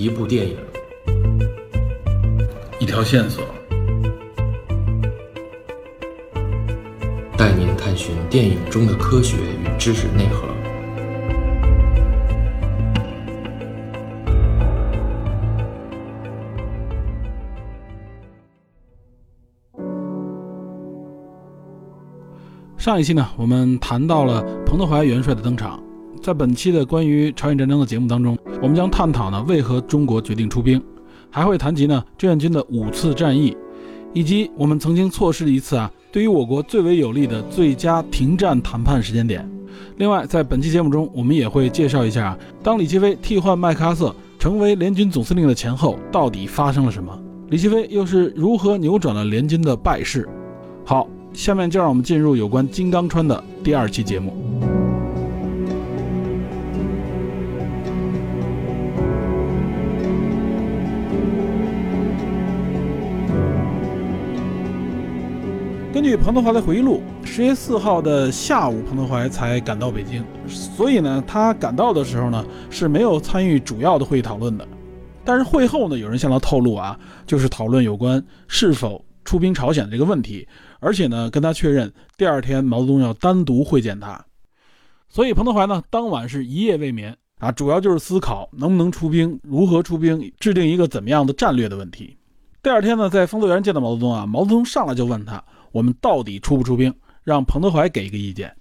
一部电影，一条线索，带您探寻电影中的科学与知识内核。上一期呢，我们谈到了彭德怀元帅的登场。在本期的关于朝鲜战争的节目当中，我们将探讨呢为何中国决定出兵，还会谈及呢志愿军的五次战役，以及我们曾经错失了一次啊对于我国最为有利的最佳停战谈判时间点。另外，在本期节目中，我们也会介绍一下，当李奇微替换麦克阿瑟成为联军总司令的前后，到底发生了什么？李奇微又是如何扭转了联军的败势？好。下面就让我们进入有关金刚川的第二期节目。根据彭德怀的回忆录，十月四号的下午，彭德怀才赶到北京，所以呢，他赶到的时候呢是没有参与主要的会议讨论的。但是会后呢，有人向他透露啊，就是讨论有关是否出兵朝鲜的这个问题。而且呢，跟他确认第二天毛泽东要单独会见他，所以彭德怀呢当晚是一夜未眠啊，主要就是思考能不能出兵，如何出兵，制定一个怎么样的战略的问题。第二天呢，在丰泽园见到毛泽东啊，毛泽东上来就问他，我们到底出不出兵？让彭德怀给一个意见。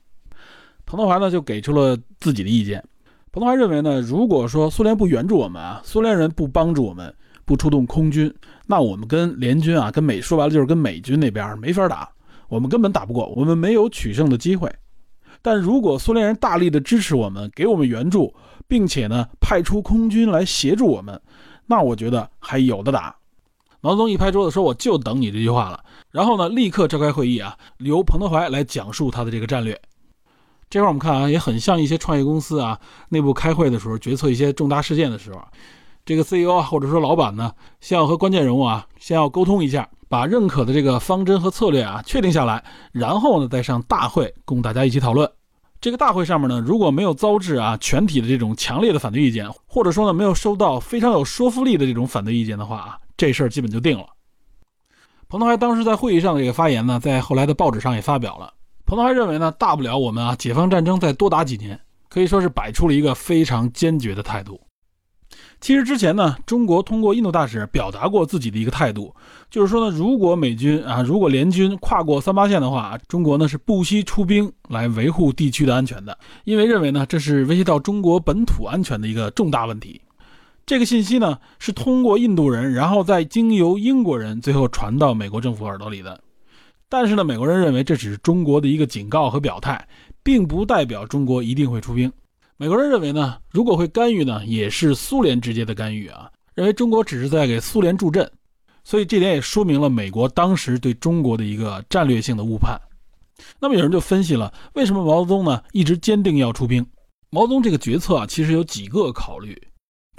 彭德怀呢就给出了自己的意见。彭德怀认为呢，如果说苏联不援助我们啊，苏联人不帮助我们。不出动空军，那我们跟联军啊，跟美说白了就是跟美军那边没法打，我们根本打不过，我们没有取胜的机会。但如果苏联人大力的支持我们，给我们援助，并且呢派出空军来协助我们，那我觉得还有的打。毛泽东一拍桌子说：“我就等你这句话了。”然后呢，立刻召开会议啊，由彭德怀来讲述他的这个战略。这块我们看啊，也很像一些创业公司啊内部开会的时候，决策一些重大事件的时候。这个 CEO 啊，或者说老板呢，先要和关键人物啊，先要沟通一下，把认可的这个方针和策略啊确定下来，然后呢再上大会供大家一起讨论。这个大会上面呢，如果没有遭致啊全体的这种强烈的反对意见，或者说呢没有收到非常有说服力的这种反对意见的话啊，这事儿基本就定了。彭德怀当时在会议上的这个发言呢，在后来的报纸上也发表了。彭德怀认为呢，大不了我们啊解放战争再多打几年，可以说是摆出了一个非常坚决的态度。其实之前呢，中国通过印度大使表达过自己的一个态度，就是说呢，如果美军啊，如果联军跨过三八线的话，中国呢是不惜出兵来维护地区的安全的，因为认为呢这是威胁到中国本土安全的一个重大问题。这个信息呢是通过印度人，然后再经由英国人，最后传到美国政府耳朵里的。但是呢，美国人认为这只是中国的一个警告和表态，并不代表中国一定会出兵。美国人认为呢，如果会干预呢，也是苏联直接的干预啊。认为中国只是在给苏联助阵，所以这点也说明了美国当时对中国的一个战略性的误判。那么有人就分析了，为什么毛泽东呢一直坚定要出兵？毛泽东这个决策啊，其实有几个考虑。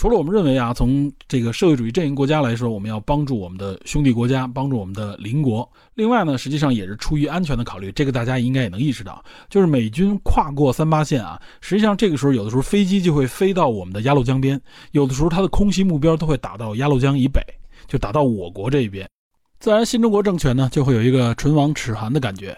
除了我们认为啊，从这个社会主义阵营国家来说，我们要帮助我们的兄弟国家，帮助我们的邻国。另外呢，实际上也是出于安全的考虑，这个大家应该也能意识到，就是美军跨过三八线啊，实际上这个时候有的时候飞机就会飞到我们的鸭绿江边，有的时候它的空袭目标都会打到鸭绿江以北，就打到我国这一边，自然新中国政权呢就会有一个唇亡齿寒的感觉。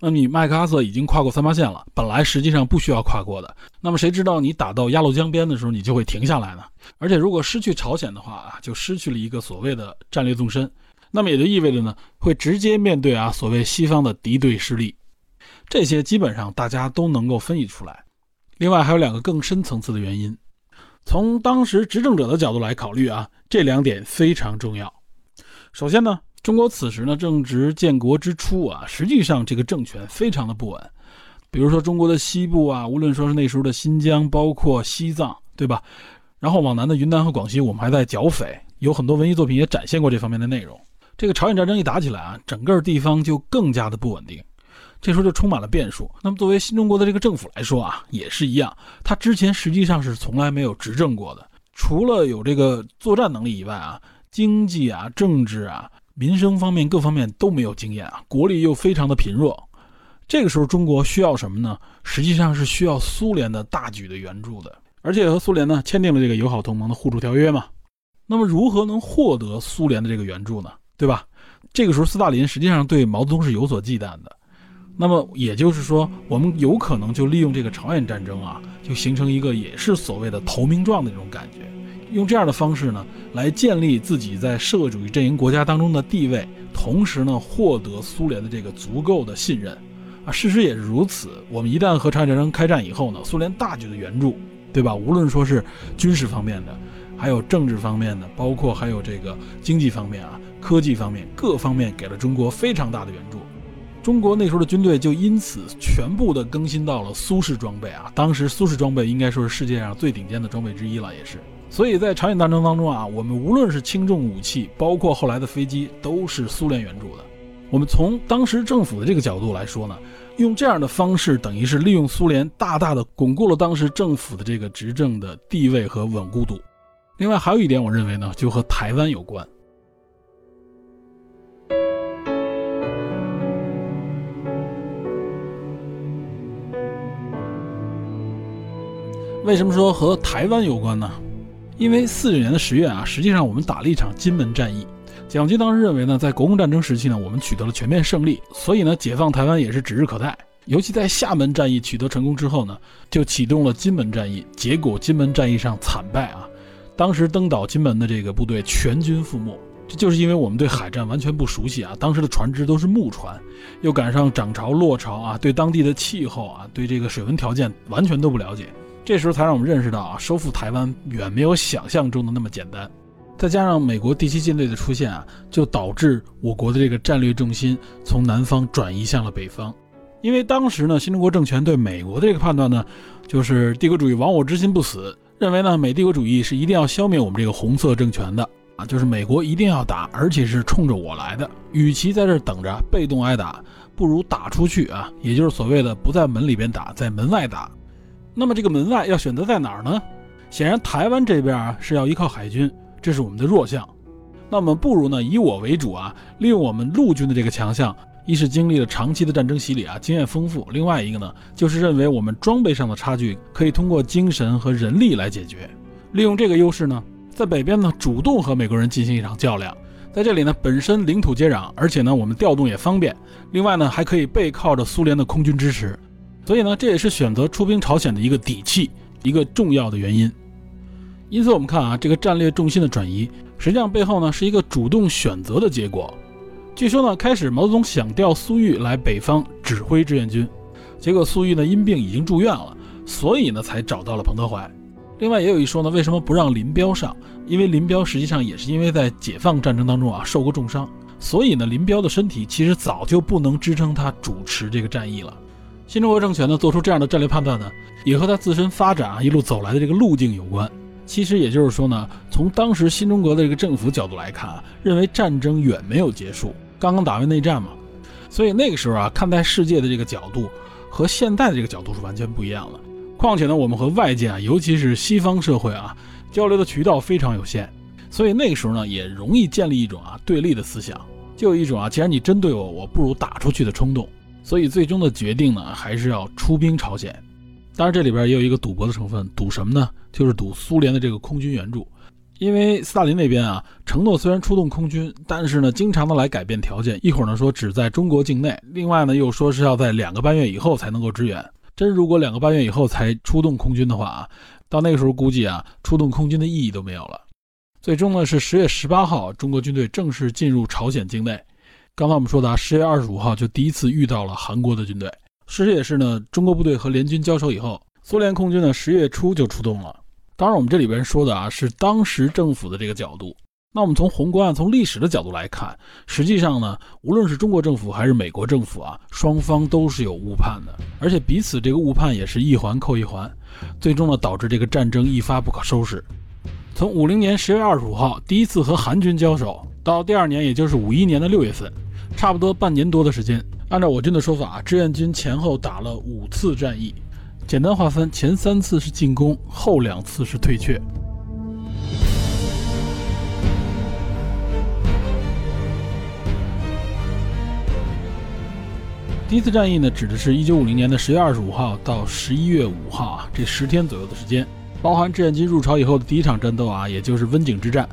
那你麦克阿瑟已经跨过三八线了，本来实际上不需要跨过的。那么谁知道你打到鸭绿江边的时候，你就会停下来呢？而且如果失去朝鲜的话啊，就失去了一个所谓的战略纵深。那么也就意味着呢，会直接面对啊所谓西方的敌对势力。这些基本上大家都能够分析出来。另外还有两个更深层次的原因，从当时执政者的角度来考虑啊，这两点非常重要。首先呢。中国此时呢正值建国之初啊，实际上这个政权非常的不稳。比如说中国的西部啊，无论说是那时候的新疆，包括西藏，对吧？然后往南的云南和广西，我们还在剿匪，有很多文艺作品也展现过这方面的内容。这个朝鲜战争一打起来啊，整个地方就更加的不稳定，这时候就充满了变数。那么作为新中国的这个政府来说啊，也是一样，他之前实际上是从来没有执政过的，除了有这个作战能力以外啊，经济啊、政治啊。民生方面各方面都没有经验啊，国力又非常的贫弱，这个时候中国需要什么呢？实际上是需要苏联的大举的援助的，而且和苏联呢签订了这个友好同盟的互助条约嘛。那么如何能获得苏联的这个援助呢？对吧？这个时候斯大林实际上对毛泽东是有所忌惮的。那么也就是说，我们有可能就利用这个朝鲜战争啊，就形成一个也是所谓的投名状的这种感觉，用这样的方式呢，来建立自己在社会主义阵营国家当中的地位，同时呢，获得苏联的这个足够的信任。啊，事实也是如此。我们一旦和朝鲜战争开战以后呢，苏联大举的援助，对吧？无论说是军事方面的，还有政治方面的，包括还有这个经济方面啊、科技方面各方面，给了中国非常大的援助。中国那时候的军队就因此全部的更新到了苏式装备啊，当时苏式装备应该说是世界上最顶尖的装备之一了，也是。所以在朝鲜战争当中啊，我们无论是轻重武器，包括后来的飞机，都是苏联援助的。我们从当时政府的这个角度来说呢，用这样的方式，等于是利用苏联大大的巩固了当时政府的这个执政的地位和稳固度。另外还有一点，我认为呢，就和台湾有关。为什么说和台湾有关呢？因为四九年的十月啊，实际上我们打了一场金门战役。蒋军当时认为呢，在国共战争时期呢，我们取得了全面胜利，所以呢，解放台湾也是指日可待。尤其在厦门战役取得成功之后呢，就启动了金门战役。结果金门战役上惨败啊，当时登岛金门的这个部队全军覆没。这就是因为我们对海战完全不熟悉啊，当时的船只都是木船，又赶上涨潮落潮啊，对当地的气候啊，对这个水文条件完全都不了解。这时候才让我们认识到啊，收复台湾远没有想象中的那么简单。再加上美国第七舰队的出现啊，就导致我国的这个战略重心从南方转移向了北方。因为当时呢，新中国政权对美国的这个判断呢，就是帝国主义亡我之心不死，认为呢，美帝国主义是一定要消灭我们这个红色政权的啊，就是美国一定要打，而且是冲着我来的。与其在这等着被动挨打，不如打出去啊，也就是所谓的不在门里边打，在门外打。那么这个门外要选择在哪儿呢？显然台湾这边啊是要依靠海军，这是我们的弱项。那么不如呢以我为主啊，利用我们陆军的这个强项，一是经历了长期的战争洗礼啊，经验丰富；另外一个呢，就是认为我们装备上的差距可以通过精神和人力来解决。利用这个优势呢，在北边呢主动和美国人进行一场较量。在这里呢，本身领土接壤，而且呢我们调动也方便。另外呢，还可以背靠着苏联的空军支持。所以呢，这也是选择出兵朝鲜的一个底气，一个重要的原因。因此，我们看啊，这个战略重心的转移，实际上背后呢是一个主动选择的结果。据说呢，开始毛泽东想调粟裕来北方指挥志愿军，结果粟裕呢因病已经住院了，所以呢才找到了彭德怀。另外也有一说呢，为什么不让林彪上？因为林彪实际上也是因为在解放战争当中啊受过重伤，所以呢林彪的身体其实早就不能支撑他主持这个战役了。新中国政权呢做出这样的战略判断呢，也和他自身发展啊一路走来的这个路径有关。其实也就是说呢，从当时新中国的这个政府角度来看啊，认为战争远没有结束，刚刚打完内战嘛，所以那个时候啊看待世界的这个角度和现在的这个角度是完全不一样的。况且呢，我们和外界啊，尤其是西方社会啊，交流的渠道非常有限，所以那个时候呢也容易建立一种啊对立的思想，就有一种啊，既然你针对我，我不如打出去的冲动。所以最终的决定呢，还是要出兵朝鲜。当然，这里边也有一个赌博的成分，赌什么呢？就是赌苏联的这个空军援助。因为斯大林那边啊，承诺虽然出动空军，但是呢，经常的来改变条件。一会儿呢说只在中国境内，另外呢又说是要在两个半月以后才能够支援。真如果两个半月以后才出动空军的话啊，到那个时候估计啊，出动空军的意义都没有了。最终呢是十月十八号，中国军队正式进入朝鲜境内。刚才我们说的啊，十月二十五号就第一次遇到了韩国的军队。事实也是呢，中国部队和联军交手以后，苏联空军呢十月初就出动了。当然，我们这里边说的啊是当时政府的这个角度。那我们从宏观、从历史的角度来看，实际上呢，无论是中国政府还是美国政府啊，双方都是有误判的，而且彼此这个误判也是一环扣一环，最终呢导致这个战争一发不可收拾。从五零年十月二十五号第一次和韩军交手，到第二年，也就是五一年的六月份。差不多半年多的时间，按照我军的说法，志愿军前后打了五次战役。简单划分，前三次是进攻，后两次是退却。第一次战役呢，指的是一九五零年的十月二十五号到十一月五号啊，这十天左右的时间，包含志愿军入朝以后的第一场战斗啊，也就是温井之战。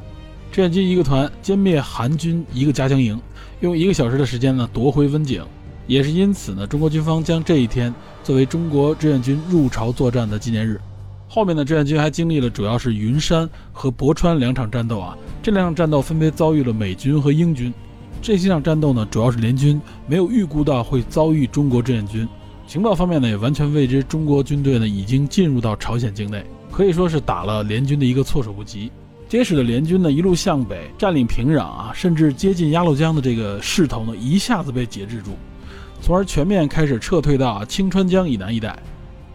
志愿军一个团歼灭韩军一个加强营，用一个小时的时间呢夺回温井。也是因此呢，中国军方将这一天作为中国志愿军入朝作战的纪念日。后面的志愿军还经历了主要是云山和博川两场战斗啊，这两场战斗分别遭遇了美军和英军。这几场战斗呢，主要是联军没有预估到会遭遇中国志愿军，情报方面呢也完全未知中国军队呢已经进入到朝鲜境内，可以说是打了联军的一个措手不及，结使得联军呢一路向北占领平壤啊，甚至接近鸭绿江的这个势头呢一下子被节制住。从而全面开始撤退到青川江以南一带。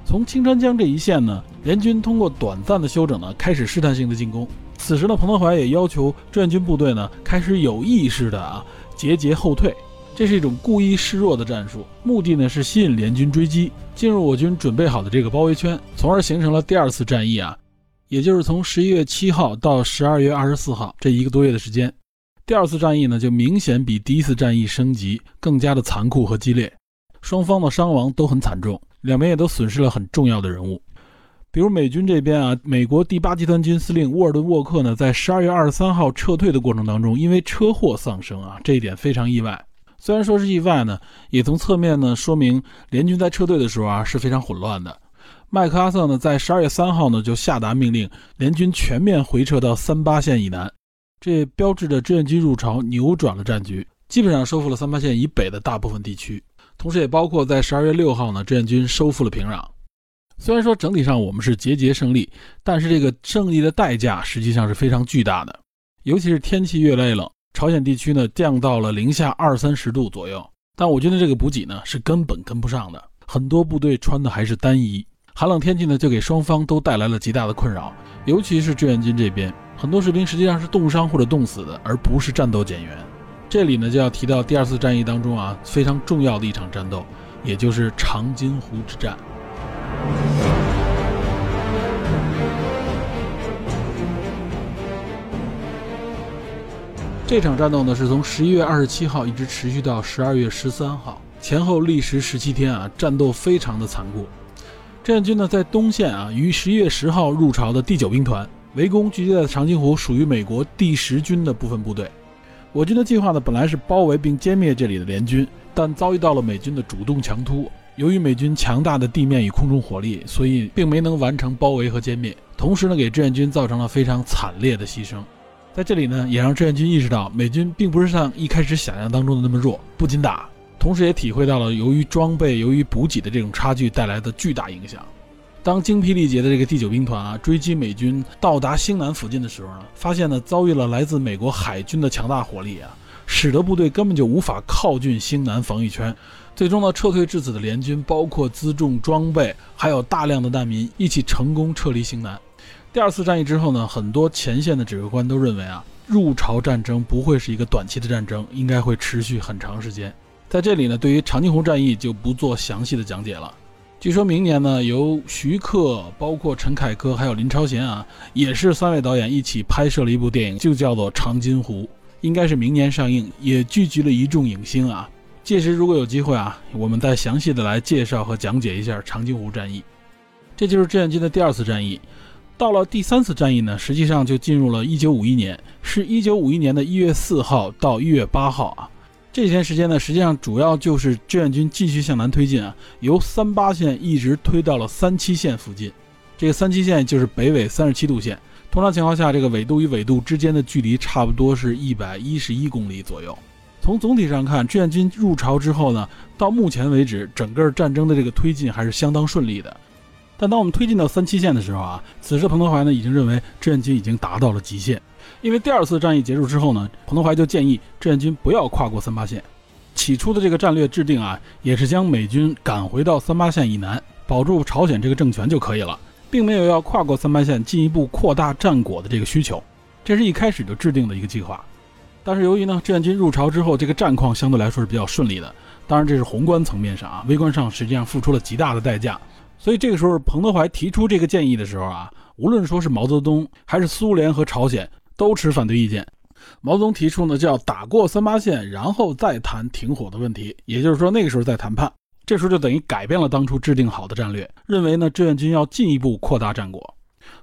从青川江这一线呢，联军通过短暂的休整呢，开始试探性的进攻。此时呢，彭德怀也要求志愿军部队呢，开始有意识的啊节节后退。这是一种故意示弱的战术，目的呢是吸引联军追击，进入我军准备好的这个包围圈，从而形成了第二次战役啊，也就是从十一月七号到十二月二十四号这一个多月的时间。第二次战役呢，就明显比第一次战役升级更加的残酷和激烈，双方的伤亡都很惨重，两边也都损失了很重要的人物。比如美军这边啊，美国第八集团军司令沃尔顿·沃克呢，在十二月二十三号撤退的过程当中，因为车祸丧生啊，这一点非常意外。虽然说是意外呢，也从侧面呢说明联军在撤退的时候啊是非常混乱的。麦克阿瑟呢，在十二月三号呢就下达命令，联军全面回撤到三八线以南。这标志着志愿军入朝扭转了战局，基本上收复了三八线以北的大部分地区，同时也包括在十二月六号呢，志愿军收复了平壤。虽然说整体上我们是节节胜利，但是这个胜利的代价实际上是非常巨大的，尤其是天气越来越冷，朝鲜地区呢降到了零下二三十度左右，但我军的这个补给呢是根本跟不上的，很多部队穿的还是单衣，寒冷天气呢就给双方都带来了极大的困扰，尤其是志愿军这边。很多士兵实际上是冻伤或者冻死的，而不是战斗减员。这里呢就要提到第二次战役当中啊非常重要的一场战斗，也就是长津湖之战。这场战斗呢是从十一月二十七号一直持续到十二月十三号，前后历时十七天啊，战斗非常的残酷。志愿军呢在东线啊，于十一月十号入朝的第九兵团。围攻聚集在长津湖，属于美国第十军的部分部队。我军的计划呢，本来是包围并歼灭这里的联军，但遭遇到了美军的主动强突。由于美军强大的地面与空中火力，所以并没能完成包围和歼灭。同时呢，给志愿军造成了非常惨烈的牺牲。在这里呢，也让志愿军意识到，美军并不是像一开始想象当中的那么弱，不仅打，同时也体会到了由于装备、由于补给的这种差距带来的巨大影响。当精疲力竭的这个第九兵团啊追击美军到达兴南附近的时候呢，发现呢遭遇了来自美国海军的强大火力啊，使得部队根本就无法靠近兴南防御圈。最终呢，撤退至此的联军包括辎重装备，还有大量的难民一起成功撤离兴南。第二次战役之后呢，很多前线的指挥官都认为啊，入朝战争不会是一个短期的战争，应该会持续很长时间。在这里呢，对于长津湖战役就不做详细的讲解了。据说明年呢，由徐克、包括陈凯歌还有林超贤啊，也是三位导演一起拍摄了一部电影，就叫做《长津湖》，应该是明年上映，也聚集了一众影星啊。届时如果有机会啊，我们再详细的来介绍和讲解一下长津湖战役。这就是志愿军的第二次战役。到了第三次战役呢，实际上就进入了一九五一年，是一九五一年的一月四号到一月八号啊。这几天时间呢，实际上主要就是志愿军继续向南推进啊，由三八线一直推到了三七线附近。这个三七线就是北纬三十七度线，通常情况下，这个纬度与纬度之间的距离差不多是一百一十一公里左右。从总体上看，志愿军入朝之后呢，到目前为止，整个战争的这个推进还是相当顺利的。但当我们推进到三七线的时候啊，此时彭德怀呢已经认为志愿军已经达到了极限。因为第二次战役结束之后呢，彭德怀就建议志愿军不要跨过三八线。起初的这个战略制定啊，也是将美军赶回到三八线以南，保住朝鲜这个政权就可以了，并没有要跨过三八线进一步扩大战果的这个需求。这是一开始就制定的一个计划。但是由于呢，志愿军入朝之后，这个战况相对来说是比较顺利的。当然这是宏观层面上啊，微观上实际上付出了极大的代价。所以这个时候，彭德怀提出这个建议的时候啊，无论说是毛泽东还是苏联和朝鲜。都持反对意见。毛泽东提出呢，就要打过三八线，然后再谈停火的问题。也就是说，那个时候再谈判，这时候就等于改变了当初制定好的战略，认为呢，志愿军要进一步扩大战果。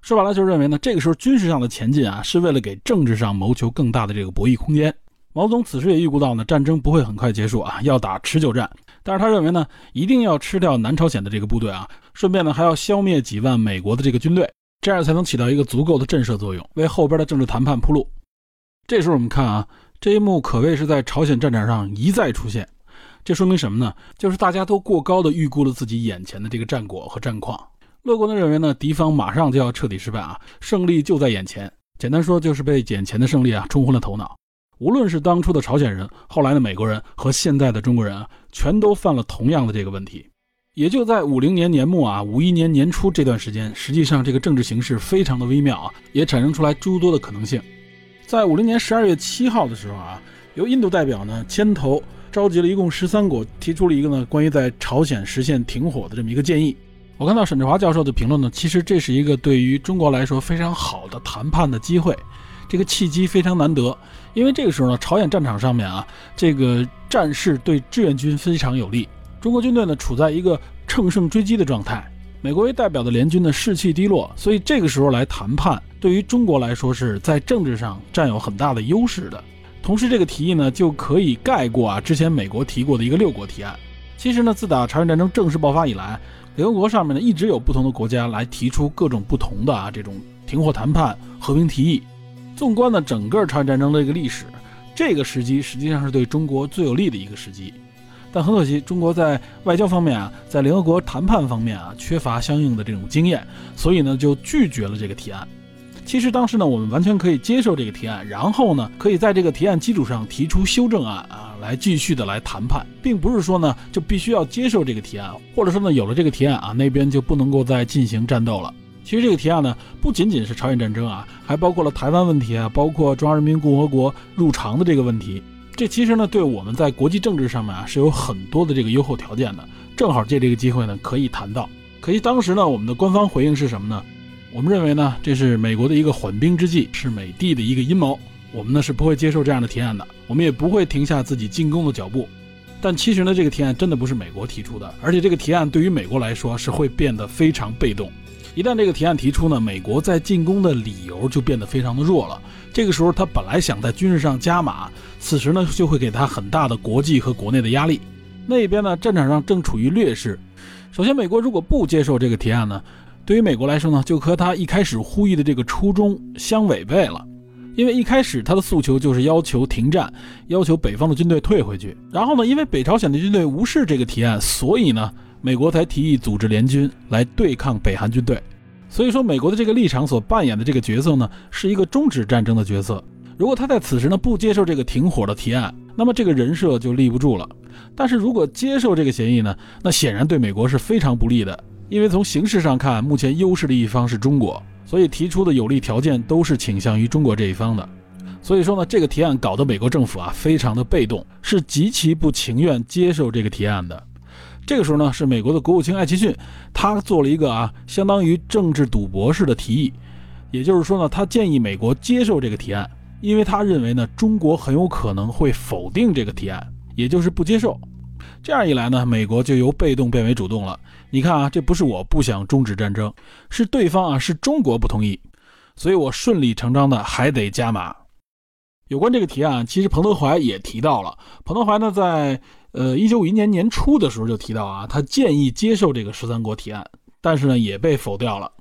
说白了就认为呢，这个时候军事上的前进啊，是为了给政治上谋求更大的这个博弈空间。毛泽东此时也预估到呢，战争不会很快结束啊，要打持久战。但是他认为呢，一定要吃掉南朝鲜的这个部队啊，顺便呢还要消灭几万美国的这个军队，这样才能起到一个足够的震慑作用，为后边的政治谈判铺路。这时候我们看啊，这一幕可谓是在朝鲜战场上一再出现。这说明什么呢？就是大家都过高的预估了自己眼前的这个战果和战况，乐观的认为呢，敌方马上就要彻底失败啊，胜利就在眼前。简单说就是被眼前的胜利啊冲昏了头脑。无论是当初的朝鲜人，后来的美国人和现在的中国人啊，全都犯了同样的这个问题。也就在五零年年末啊，五一年年初这段时间，实际上这个政治形势非常的微妙啊，也产生出来诸多的可能性。在五零年十二月七号的时候啊，由印度代表呢牵头。召集了一共十三国，提出了一个呢关于在朝鲜实现停火的这么一个建议。我看到沈志华教授的评论呢，其实这是一个对于中国来说非常好的谈判的机会，这个契机非常难得。因为这个时候呢，朝鲜战场上面啊，这个战事对志愿军非常有利，中国军队呢处在一个乘胜追击的状态，美国为代表的联军的士气低落，所以这个时候来谈判，对于中国来说是在政治上占有很大的优势的。同时，这个提议呢就可以盖过啊之前美国提过的一个六国提案。其实呢，自打朝鲜战争正式爆发以来，联合国上面呢一直有不同的国家来提出各种不同的啊这种停火谈判、和平提议。纵观呢整个朝鲜战争的这个历史，这个时机实际上是对中国最有利的一个时机。但很可惜，中国在外交方面啊，在联合国谈判方面啊缺乏相应的这种经验，所以呢就拒绝了这个提案。其实当时呢，我们完全可以接受这个提案，然后呢，可以在这个提案基础上提出修正案啊，来继续的来谈判，并不是说呢就必须要接受这个提案，或者说呢有了这个提案啊，那边就不能够再进行战斗了。其实这个提案呢，不仅仅是朝鲜战争啊，还包括了台湾问题啊，包括中华人民共和国入常的这个问题。这其实呢，对我们在国际政治上面啊是有很多的这个优厚条件的，正好借这个机会呢可以谈到。可惜当时呢，我们的官方回应是什么呢？我们认为呢，这是美国的一个缓兵之计，是美帝的一个阴谋。我们呢是不会接受这样的提案的，我们也不会停下自己进攻的脚步。但其实呢，这个提案真的不是美国提出的，而且这个提案对于美国来说是会变得非常被动。一旦这个提案提出呢，美国在进攻的理由就变得非常的弱了。这个时候，他本来想在军事上加码，此时呢就会给他很大的国际和国内的压力。那边呢，战场上正处于劣势。首先，美国如果不接受这个提案呢？对于美国来说呢，就和他一开始呼吁的这个初衷相违背了，因为一开始他的诉求就是要求停战，要求北方的军队退回去。然后呢，因为北朝鲜的军队无视这个提案，所以呢，美国才提议组织联军来对抗北韩军队。所以说，美国的这个立场所扮演的这个角色呢，是一个终止战争的角色。如果他在此时呢不接受这个停火的提案，那么这个人设就立不住了。但是如果接受这个协议呢，那显然对美国是非常不利的。因为从形势上看，目前优势的一方是中国，所以提出的有利条件都是倾向于中国这一方的。所以说呢，这个提案搞得美国政府啊非常的被动，是极其不情愿接受这个提案的。这个时候呢，是美国的国务卿艾奇逊，他做了一个啊相当于政治赌博式的提议，也就是说呢，他建议美国接受这个提案，因为他认为呢，中国很有可能会否定这个提案，也就是不接受。这样一来呢，美国就由被动变为主动了。你看啊，这不是我不想终止战争，是对方啊，是中国不同意，所以我顺理成章的还得加码。有关这个提案，其实彭德怀也提到了。彭德怀呢，在呃一九五一年年初的时候就提到啊，他建议接受这个十三国提案，但是呢也被否掉了。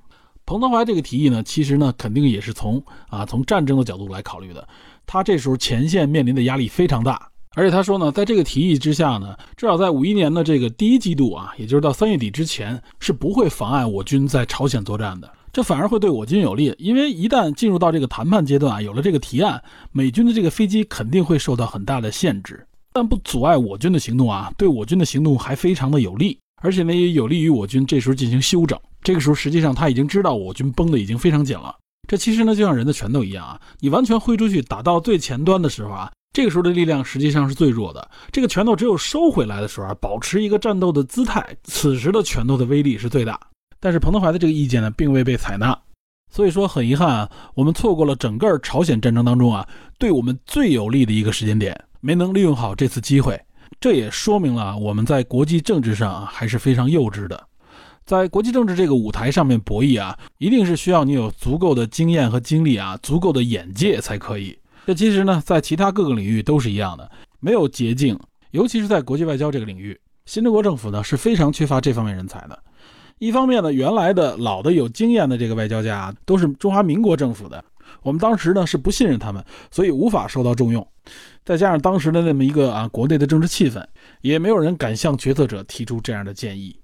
彭德怀这个提议呢，其实呢肯定也是从啊从战争的角度来考虑的，他这时候前线面临的压力非常大。而且他说呢，在这个提议之下呢，至少在五一年的这个第一季度啊，也就是到三月底之前，是不会妨碍我军在朝鲜作战的。这反而会对我军有利，因为一旦进入到这个谈判阶段啊，有了这个提案，美军的这个飞机肯定会受到很大的限制，但不阻碍我军的行动啊，对我军的行动还非常的有利，而且呢，也有利于我军这时候进行休整。这个时候，实际上他已经知道我军绷得已经非常紧了。这其实呢，就像人的拳头一样啊，你完全挥出去打到最前端的时候啊。这个时候的力量实际上是最弱的，这个拳头只有收回来的时候啊，保持一个战斗的姿态，此时的拳头的威力是最大。但是彭德怀的这个意见呢，并未被采纳，所以说很遗憾啊，我们错过了整个朝鲜战争当中啊，对我们最有利的一个时间点，没能利用好这次机会。这也说明了我们在国际政治上啊还是非常幼稚的。在国际政治这个舞台上面博弈啊，一定是需要你有足够的经验和经历啊，足够的眼界才可以。这其实呢，在其他各个领域都是一样的，没有捷径，尤其是在国际外交这个领域，新中国政府呢是非常缺乏这方面人才的。一方面呢，原来的老的有经验的这个外交家都是中华民国政府的，我们当时呢是不信任他们，所以无法受到重用。再加上当时的那么一个啊国内的政治气氛，也没有人敢向决策者提出这样的建议。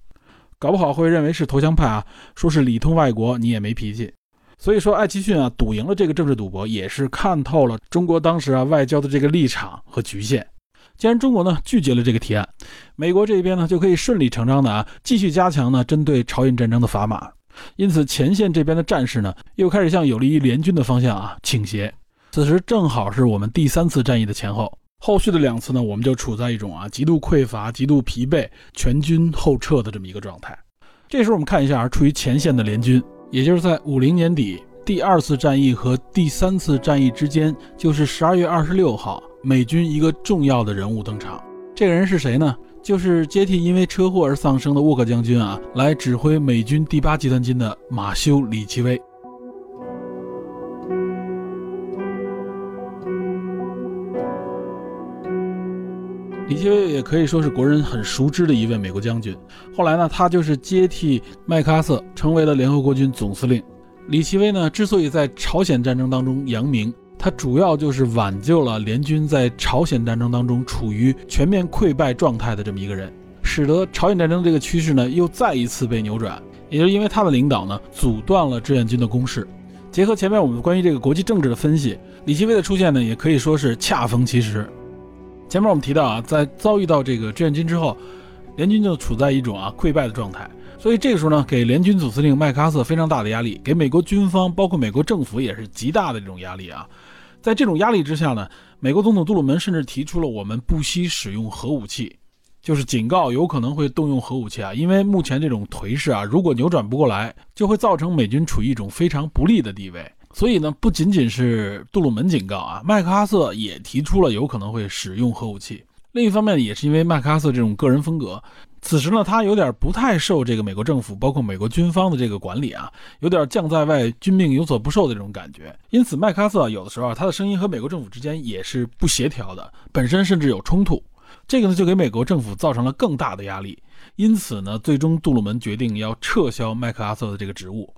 搞不好会认为是投降派啊，说是里通外国，你也没脾气。所以说，艾奇逊啊赌赢了这个政治赌博，也是看透了中国当时啊外交的这个立场和局限。既然中国呢拒绝了这个提案，美国这边呢就可以顺理成章的啊继续加强呢针对朝鲜战争的砝码。因此，前线这边的战士呢又开始向有利于联军的方向啊倾斜。此时正好是我们第三次战役的前后。后续的两次呢，我们就处在一种啊极度匮乏、极度疲惫、全军后撤的这么一个状态。这时候我们看一下啊处于前线的联军，也就是在五零年底第二次战役和第三次战役之间，就是十二月二十六号，美军一个重要的人物登场。这个人是谁呢？就是接替因为车祸而丧生的沃克将军啊，来指挥美军第八集团军的马修·李奇微。李奇微也可以说是国人很熟知的一位美国将军。后来呢，他就是接替麦克阿瑟成为了联合国军总司令。李奇微呢，之所以在朝鲜战争当中扬名，他主要就是挽救了联军在朝鲜战争当中处于全面溃败状态的这么一个人，使得朝鲜战争这个趋势呢又再一次被扭转。也就是因为他的领导呢，阻断了志愿军的攻势。结合前面我们关于这个国际政治的分析，李奇微的出现呢，也可以说是恰逢其时。前面我们提到啊，在遭遇到这个志愿军之后，联军就处在一种啊溃败的状态，所以这个时候呢，给联军总司令麦克阿瑟非常大的压力，给美国军方包括美国政府也是极大的这种压力啊。在这种压力之下呢，美国总统杜鲁门甚至提出了我们不惜使用核武器，就是警告有可能会动用核武器啊，因为目前这种颓势啊，如果扭转不过来，就会造成美军处于一种非常不利的地位。所以呢，不仅仅是杜鲁门警告啊，麦克阿瑟也提出了有可能会使用核武器。另一方面，也是因为麦克阿瑟这种个人风格，此时呢，他有点不太受这个美国政府，包括美国军方的这个管理啊，有点将在外，军命有所不受的这种感觉。因此，麦克阿瑟有的时候啊，他的声音和美国政府之间也是不协调的，本身甚至有冲突。这个呢，就给美国政府造成了更大的压力。因此呢，最终杜鲁门决定要撤销麦克阿瑟的这个职务。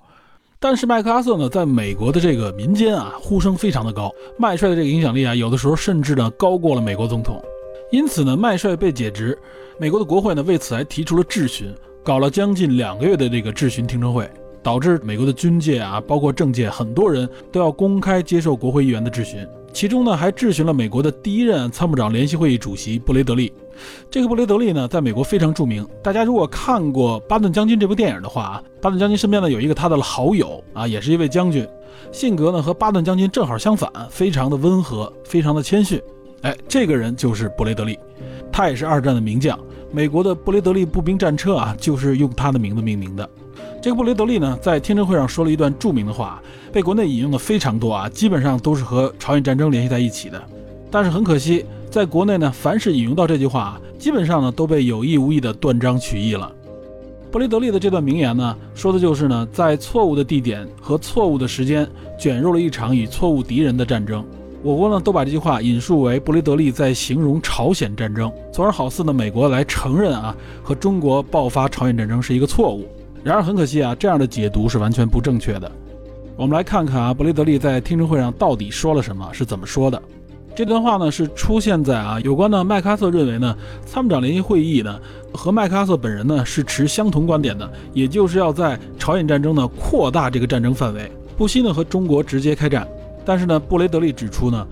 但是麦克阿瑟呢，在美国的这个民间啊，呼声非常的高，麦帅的这个影响力啊，有的时候甚至呢高过了美国总统。因此呢，麦帅被解职，美国的国会呢为此还提出了质询，搞了将近两个月的这个质询听证会，导致美国的军界啊，包括政界很多人都要公开接受国会议员的质询。其中呢，还质询了美国的第一任参谋长联席会议主席布雷德利。这个布雷德利呢，在美国非常著名。大家如果看过《巴顿将军》这部电影的话啊，巴顿将军身边呢有一个他的好友啊，也是一位将军，性格呢和巴顿将军正好相反，非常的温和，非常的谦逊。哎，这个人就是布雷德利，他也是二战的名将。美国的布雷德利步兵战车啊，就是用他的名字命名的。这个布雷德利呢，在听证会上说了一段著名的话，被国内引用的非常多啊，基本上都是和朝鲜战争联系在一起的。但是很可惜，在国内呢，凡是引用到这句话，基本上呢都被有意无意的断章取义了。布雷德利的这段名言呢，说的就是呢，在错误的地点和错误的时间，卷入了一场与错误敌人的战争。我国呢，都把这句话引述为布雷德利在形容朝鲜战争，从而好似呢，美国来承认啊，和中国爆发朝鲜战争是一个错误。然而很可惜啊，这样的解读是完全不正确的。我们来看看啊，布雷德利在听证会上到底说了什么，是怎么说的。这段话呢是出现在啊有关的麦克阿瑟认为呢，参谋长联席会议呢和麦克阿瑟本人呢是持相同观点的，也就是要在朝鲜战争呢扩大这个战争范围，不惜呢和中国直接开战。但是呢，布雷德利指出呢，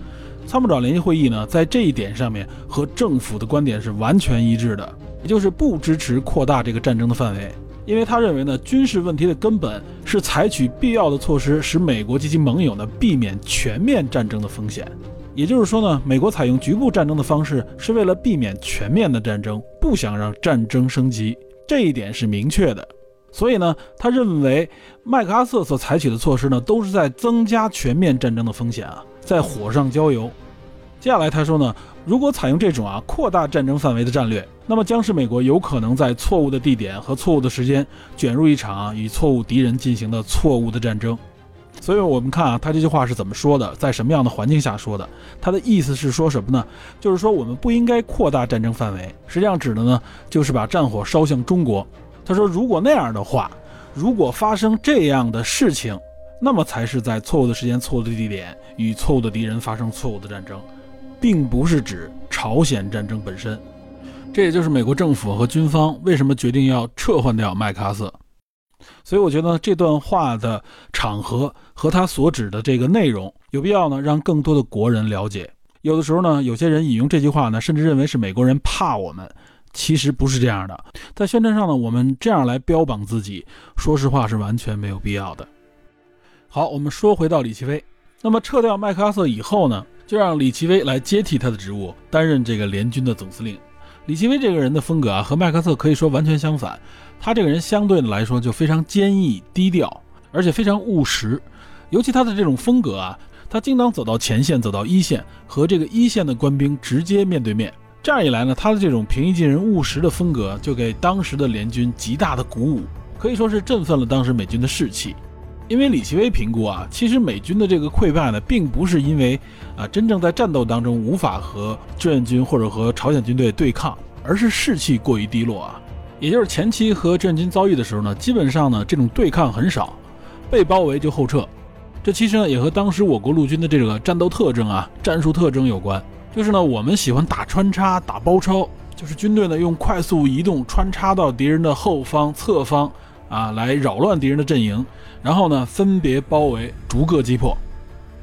参谋长联席会议呢在这一点上面和政府的观点是完全一致的，也就是不支持扩大这个战争的范围。因为他认为呢，军事问题的根本是采取必要的措施，使美国及其盟友呢避免全面战争的风险。也就是说呢，美国采用局部战争的方式，是为了避免全面的战争，不想让战争升级，这一点是明确的。所以呢，他认为麦克阿瑟所采取的措施呢，都是在增加全面战争的风险啊，在火上浇油。接下来他说呢，如果采用这种啊扩大战争范围的战略，那么将使美国有可能在错误的地点和错误的时间卷入一场与错误敌人进行的错误的战争。所以，我们看啊，他这句话是怎么说的，在什么样的环境下说的？他的意思是说什么呢？就是说我们不应该扩大战争范围，实际上指的呢，就是把战火烧向中国。他说，如果那样的话，如果发生这样的事情，那么才是在错误的时间、错误的地点与错误的敌人发生错误的战争。并不是指朝鲜战争本身，这也就是美国政府和军方为什么决定要撤换掉麦克阿瑟。所以我觉得这段话的场合和他所指的这个内容有必要呢，让更多的国人了解。有的时候呢，有些人引用这句话呢，甚至认为是美国人怕我们，其实不是这样的。在宣传上呢，我们这样来标榜自己，说实话是完全没有必要的。好，我们说回到李奇微，那么撤掉麦克阿瑟以后呢？就让李奇微来接替他的职务，担任这个联军的总司令。李奇微这个人的风格啊，和麦克阿瑟可以说完全相反。他这个人相对的来说就非常坚毅低调，而且非常务实。尤其他的这种风格啊，他经常走到前线，走到一线，和这个一线的官兵直接面对面。这样一来呢，他的这种平易近人、务实的风格，就给当时的联军极大的鼓舞，可以说是振奋了当时美军的士气。因为李奇微评估啊，其实美军的这个溃败呢，并不是因为啊真正在战斗当中无法和志愿军或者和朝鲜军队对抗，而是士气过于低落啊。也就是前期和志愿军遭遇的时候呢，基本上呢这种对抗很少，被包围就后撤。这其实呢也和当时我国陆军的这个战斗特征啊、战术特征有关。就是呢我们喜欢打穿插、打包抄，就是军队呢用快速移动穿插到敌人的后方、侧方啊，来扰乱敌人的阵营。然后呢，分别包围，逐个击破。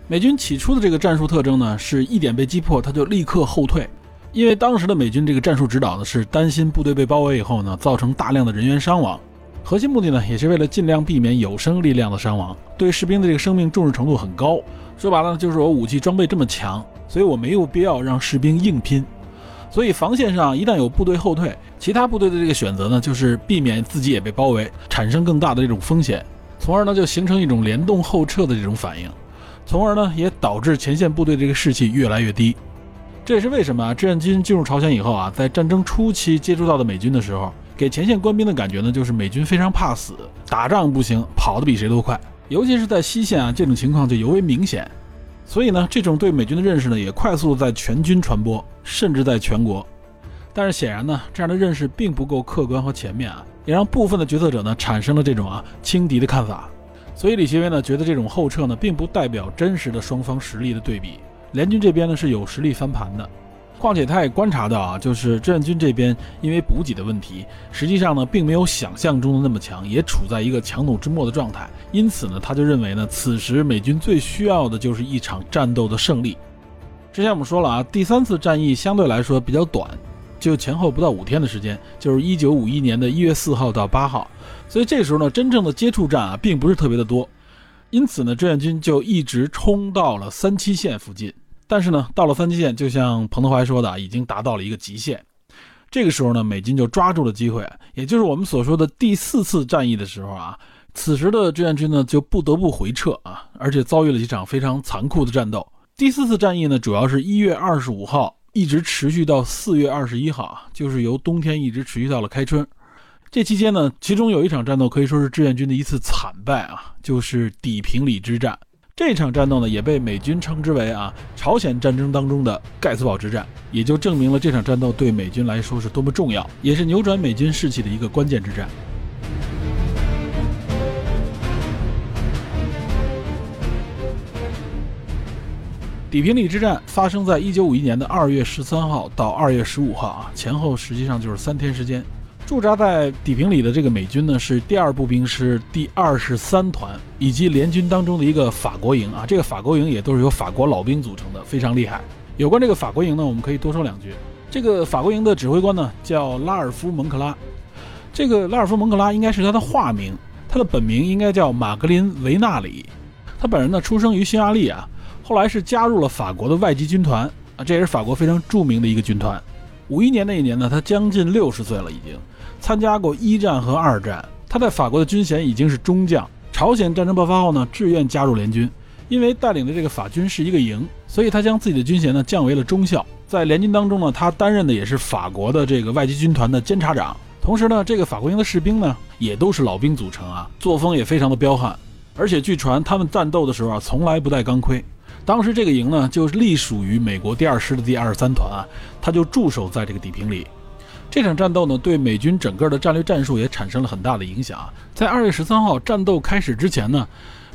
美军起初的这个战术特征呢，是一点被击破，他就立刻后退。因为当时的美军这个战术指导呢，是担心部队被包围以后呢，造成大量的人员伤亡。核心目的呢，也是为了尽量避免有生力量的伤亡，对士兵的这个生命重视程度很高。说白了呢，就是我武器装备这么强，所以我没有必要让士兵硬拼。所以防线上一旦有部队后退，其他部队的这个选择呢，就是避免自己也被包围，产生更大的这种风险。从而呢，就形成一种联动后撤的这种反应，从而呢，也导致前线部队这个士气越来越低。这也是为什么，志愿军进入朝鲜以后啊，在战争初期接触到的美军的时候，给前线官兵的感觉呢，就是美军非常怕死，打仗不行，跑得比谁都快。尤其是在西线啊，这种情况就尤为明显。所以呢，这种对美军的认识呢，也快速在全军传播，甚至在全国。但是显然呢，这样的认识并不够客观和全面啊。也让部分的决策者呢产生了这种啊轻敌的看法，所以李奇微呢觉得这种后撤呢并不代表真实的双方实力的对比，联军这边呢是有实力翻盘的，况且他也观察到啊，就是志愿军这边因为补给的问题，实际上呢并没有想象中的那么强，也处在一个强弩之末的状态，因此呢他就认为呢此时美军最需要的就是一场战斗的胜利。之前我们说了啊，第三次战役相对来说比较短。就前后不到五天的时间，就是一九五一年的一月四号到八号，所以这时候呢，真正的接触战啊，并不是特别的多，因此呢，志愿军就一直冲到了三七线附近。但是呢，到了三七线，就像彭德怀说的，已经达到了一个极限。这个时候呢，美军就抓住了机会，也就是我们所说的第四次战役的时候啊，此时的志愿军呢，就不得不回撤啊，而且遭遇了几场非常残酷的战斗。第四次战役呢，主要是一月二十五号。一直持续到四月二十一号，就是由冬天一直持续到了开春。这期间呢，其中有一场战斗可以说是志愿军的一次惨败啊，就是底平里之战。这场战斗呢，也被美军称之为啊朝鲜战争当中的盖茨堡之战，也就证明了这场战斗对美军来说是多么重要，也是扭转美军士气的一个关键之战。底平里之战发生在一九五一年的二月十三号到二月十五号啊，前后实际上就是三天时间。驻扎在底平里的这个美军呢，是第二步兵师第二十三团，以及联军当中的一个法国营啊。这个法国营也都是由法国老兵组成的，非常厉害。有关这个法国营呢，我们可以多说两句。这个法国营的指挥官呢，叫拉尔夫·蒙克拉。这个拉尔夫·蒙克拉应该是他的化名，他的本名应该叫马格林·维纳里。他本人呢，出生于匈牙利啊。后来是加入了法国的外籍军团啊，这也是法国非常著名的一个军团。五一年那一年呢，他将近六十岁了，已经参加过一战和二战。他在法国的军衔已经是中将。朝鲜战争爆发后呢，志愿加入联军，因为带领的这个法军是一个营，所以他将自己的军衔呢降为了中校。在联军当中呢，他担任的也是法国的这个外籍军团的监察长。同时呢，这个法国营的士兵呢也都是老兵组成啊，作风也非常的彪悍。而且据传他们战斗的时候啊，从来不带钢盔。当时这个营呢，就隶属于美国第二师的第二十三团啊，他就驻守在这个底平里。这场战斗呢，对美军整个的战略战术也产生了很大的影响。在二月十三号战斗开始之前呢，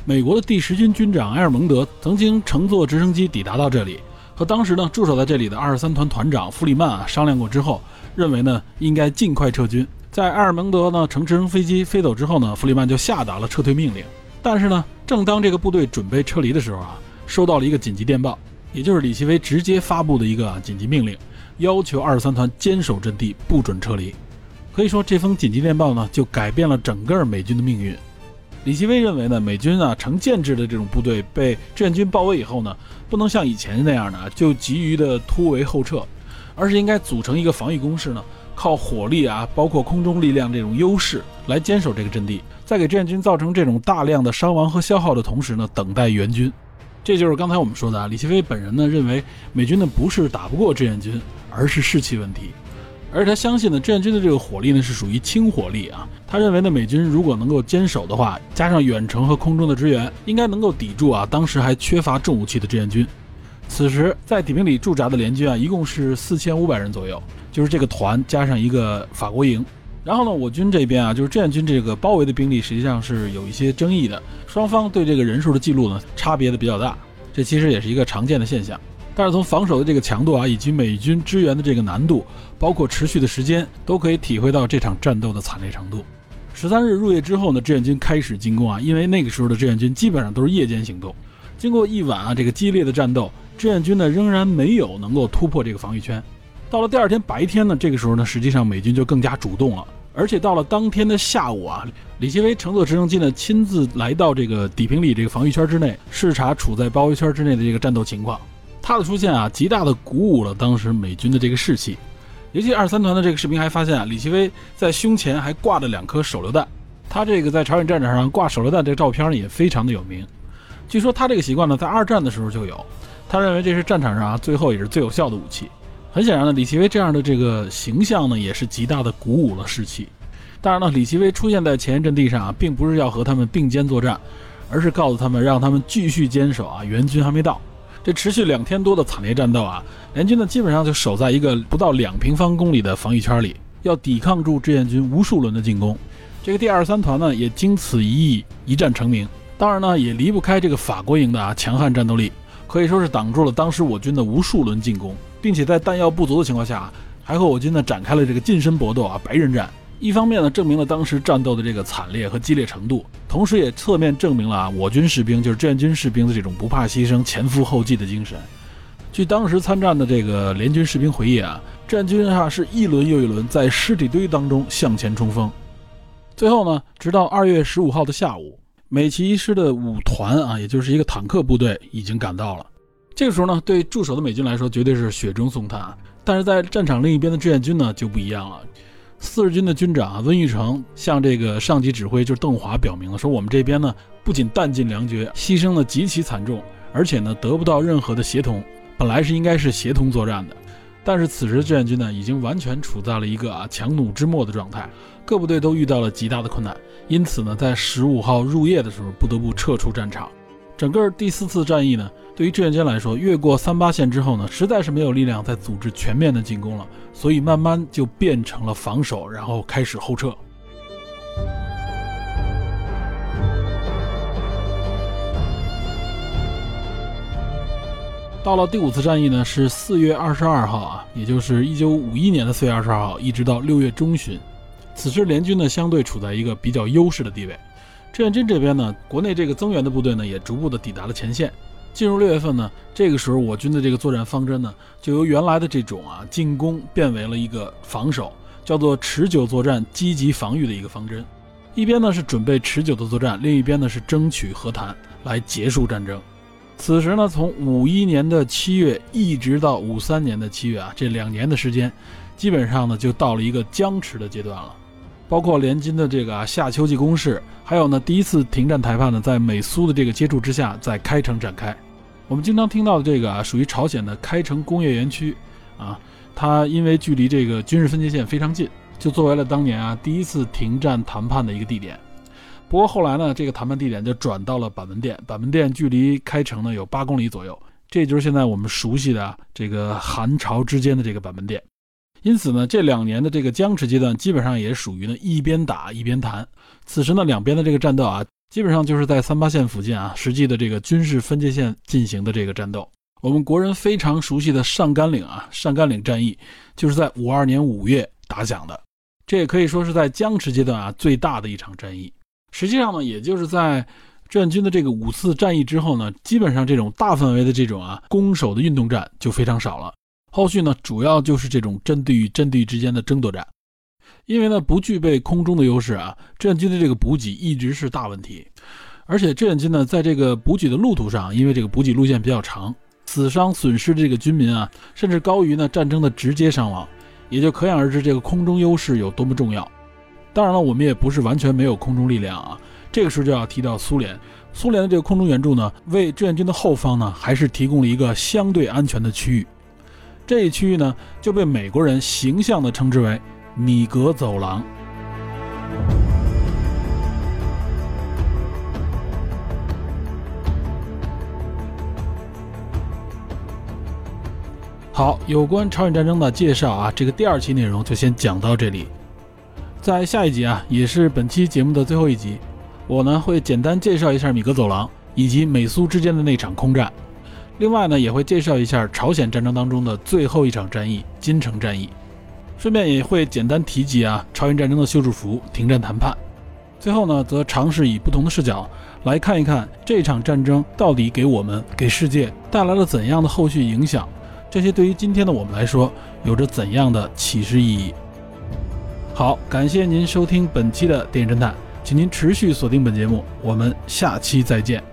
美国的第十军军长埃尔蒙德曾经乘坐直升机抵达到这里，和当时呢驻守在这里的二十三团团长弗里曼啊商量过之后，认为呢应该尽快撤军。在埃尔蒙德呢乘直升飞机飞走之后呢，弗里曼就下达了撤退命令。但是呢，正当这个部队准备撤离的时候啊，收到了一个紧急电报，也就是李奇微直接发布的一个紧急命令。要求二十三团坚守阵地，不准撤离。可以说，这封紧急电报呢，就改变了整个美军的命运。李奇微认为呢，美军啊，成建制的这种部队被志愿军包围以后呢，不能像以前那样呢，就急于的突围后撤，而是应该组成一个防御工事呢，靠火力啊，包括空中力量这种优势来坚守这个阵地，在给志愿军造成这种大量的伤亡和消耗的同时呢，等待援军。这就是刚才我们说的啊，李奇微本人呢认为美军呢不是打不过志愿军。而是士气问题，而他相信呢，志愿军的这个火力呢是属于轻火力啊。他认为呢，美军如果能够坚守的话，加上远程和空中的支援，应该能够抵住啊当时还缺乏重武器的志愿军。此时在底平里驻扎的联军啊，一共是四千五百人左右，就是这个团加上一个法国营。然后呢，我军这边啊，就是志愿军这个包围的兵力实际上是有一些争议的，双方对这个人数的记录呢差别的比较大，这其实也是一个常见的现象。但是从防守的这个强度啊，以及美军支援的这个难度，包括持续的时间，都可以体会到这场战斗的惨烈程度。十三日入夜之后呢，志愿军开始进攻啊，因为那个时候的志愿军基本上都是夜间行动。经过一晚啊这个激烈的战斗，志愿军呢仍然没有能够突破这个防御圈。到了第二天白天呢，这个时候呢，实际上美军就更加主动了，而且到了当天的下午啊，李奇微乘坐直升机呢，亲自来到这个底平里这个防御圈之内，视察处在包围圈之内的这个战斗情况。他的出现啊，极大的鼓舞了当时美军的这个士气。尤其二三团的这个士兵还发现啊，李奇微在胸前还挂着两颗手榴弹。他这个在朝鲜战场上挂手榴弹这个照片呢，也非常的有名。据说他这个习惯呢，在二战的时候就有。他认为这是战场上啊，最后也是最有效的武器。很显然呢，李奇微这样的这个形象呢，也是极大的鼓舞了士气。当然了，李奇微出现在前沿阵地上啊，并不是要和他们并肩作战，而是告诉他们，让他们继续坚守啊，援军还没到。这持续两天多的惨烈战斗啊，联军呢基本上就守在一个不到两平方公里的防御圈里，要抵抗住志愿军无数轮的进攻。这个第二三团呢也经此一役一战成名。当然呢也离不开这个法国营的啊强悍战斗力，可以说是挡住了当时我军的无数轮进攻，并且在弹药不足的情况下，还和我军呢展开了这个近身搏斗啊白刃战。一方面呢，证明了当时战斗的这个惨烈和激烈程度，同时也侧面证明了啊，我军士兵就是志愿军士兵的这种不怕牺牲、前赴后继的精神。据当时参战的这个联军士兵回忆啊，志愿军啊是一轮又一轮在尸体堆当中向前冲锋。最后呢，直到二月十五号的下午，美骑一师的五团啊，也就是一个坦克部队已经赶到了。这个时候呢，对驻守的美军来说绝对是雪中送炭，但是在战场另一边的志愿军呢就不一样了。四十军的军长啊温玉成向这个上级指挥就是邓华表明了，说我们这边呢不仅弹尽粮绝，牺牲的极其惨重，而且呢得不到任何的协同。本来是应该是协同作战的，但是此时志愿军呢已经完全处在了一个啊强弩之末的状态，各部队都遇到了极大的困难，因此呢在十五号入夜的时候不得不撤出战场。整个第四次战役呢。对于志愿军来说，越过三八线之后呢，实在是没有力量再组织全面的进攻了，所以慢慢就变成了防守，然后开始后撤。到了第五次战役呢，是四月二十二号啊，也就是一九五一年的四月二十二号，一直到六月中旬。此时联军呢，相对处在一个比较优势的地位。志愿军这边呢，国内这个增援的部队呢，也逐步的抵达了前线。进入六月份呢，这个时候我军的这个作战方针呢，就由原来的这种啊进攻变为了一个防守，叫做持久作战、积极防御的一个方针。一边呢是准备持久的作战，另一边呢是争取和谈来结束战争。此时呢，从五一年的七月一直到五三年的七月啊，这两年的时间，基本上呢就到了一个僵持的阶段了。包括联军的这个夏秋季攻势，还有呢第一次停战谈判呢，在美苏的这个接触之下，在开城展开。我们经常听到的这个啊，属于朝鲜的开城工业园区啊，它因为距离这个军事分界线非常近，就作为了当年啊第一次停战谈判的一个地点。不过后来呢，这个谈判地点就转到了板门店，板门店距离开城呢有八公里左右，这就是现在我们熟悉的这个韩朝之间的这个板门店。因此呢，这两年的这个僵持阶段，基本上也属于呢一边打一边谈。此时呢，两边的这个战斗啊，基本上就是在三八线附近啊，实际的这个军事分界线进行的这个战斗。我们国人非常熟悉的上甘岭啊，上甘岭战役就是在五二年五月打响的，这也可以说是在僵持阶段啊最大的一场战役。实际上呢，也就是在志愿军的这个五次战役之后呢，基本上这种大范围的这种啊攻守的运动战就非常少了。后续呢，主要就是这种阵地与阵地之间的争夺战。因为呢不具备空中的优势啊，志愿军的这个补给一直是大问题。而且志愿军呢，在这个补给的路途上，因为这个补给路线比较长，死伤损失的这个军民啊，甚至高于呢战争的直接伤亡，也就可想而知这个空中优势有多么重要。当然了，我们也不是完全没有空中力量啊。这个时候就要提到苏联，苏联的这个空中援助呢，为志愿军的后方呢，还是提供了一个相对安全的区域。这一区域呢，就被美国人形象地称之为“米格走廊”。好，有关朝鲜战争的介绍啊，这个第二期内容就先讲到这里。在下一集啊，也是本期节目的最后一集，我呢会简单介绍一下米格走廊以及美苏之间的那场空战。另外呢，也会介绍一下朝鲜战争当中的最后一场战役——金城战役，顺便也会简单提及啊朝鲜战争的休止符、停战谈判。最后呢，则尝试以不同的视角来看一看这场战争到底给我们、给世界带来了怎样的后续影响，这些对于今天的我们来说有着怎样的启示意义。好，感谢您收听本期的电影侦探，请您持续锁定本节目，我们下期再见。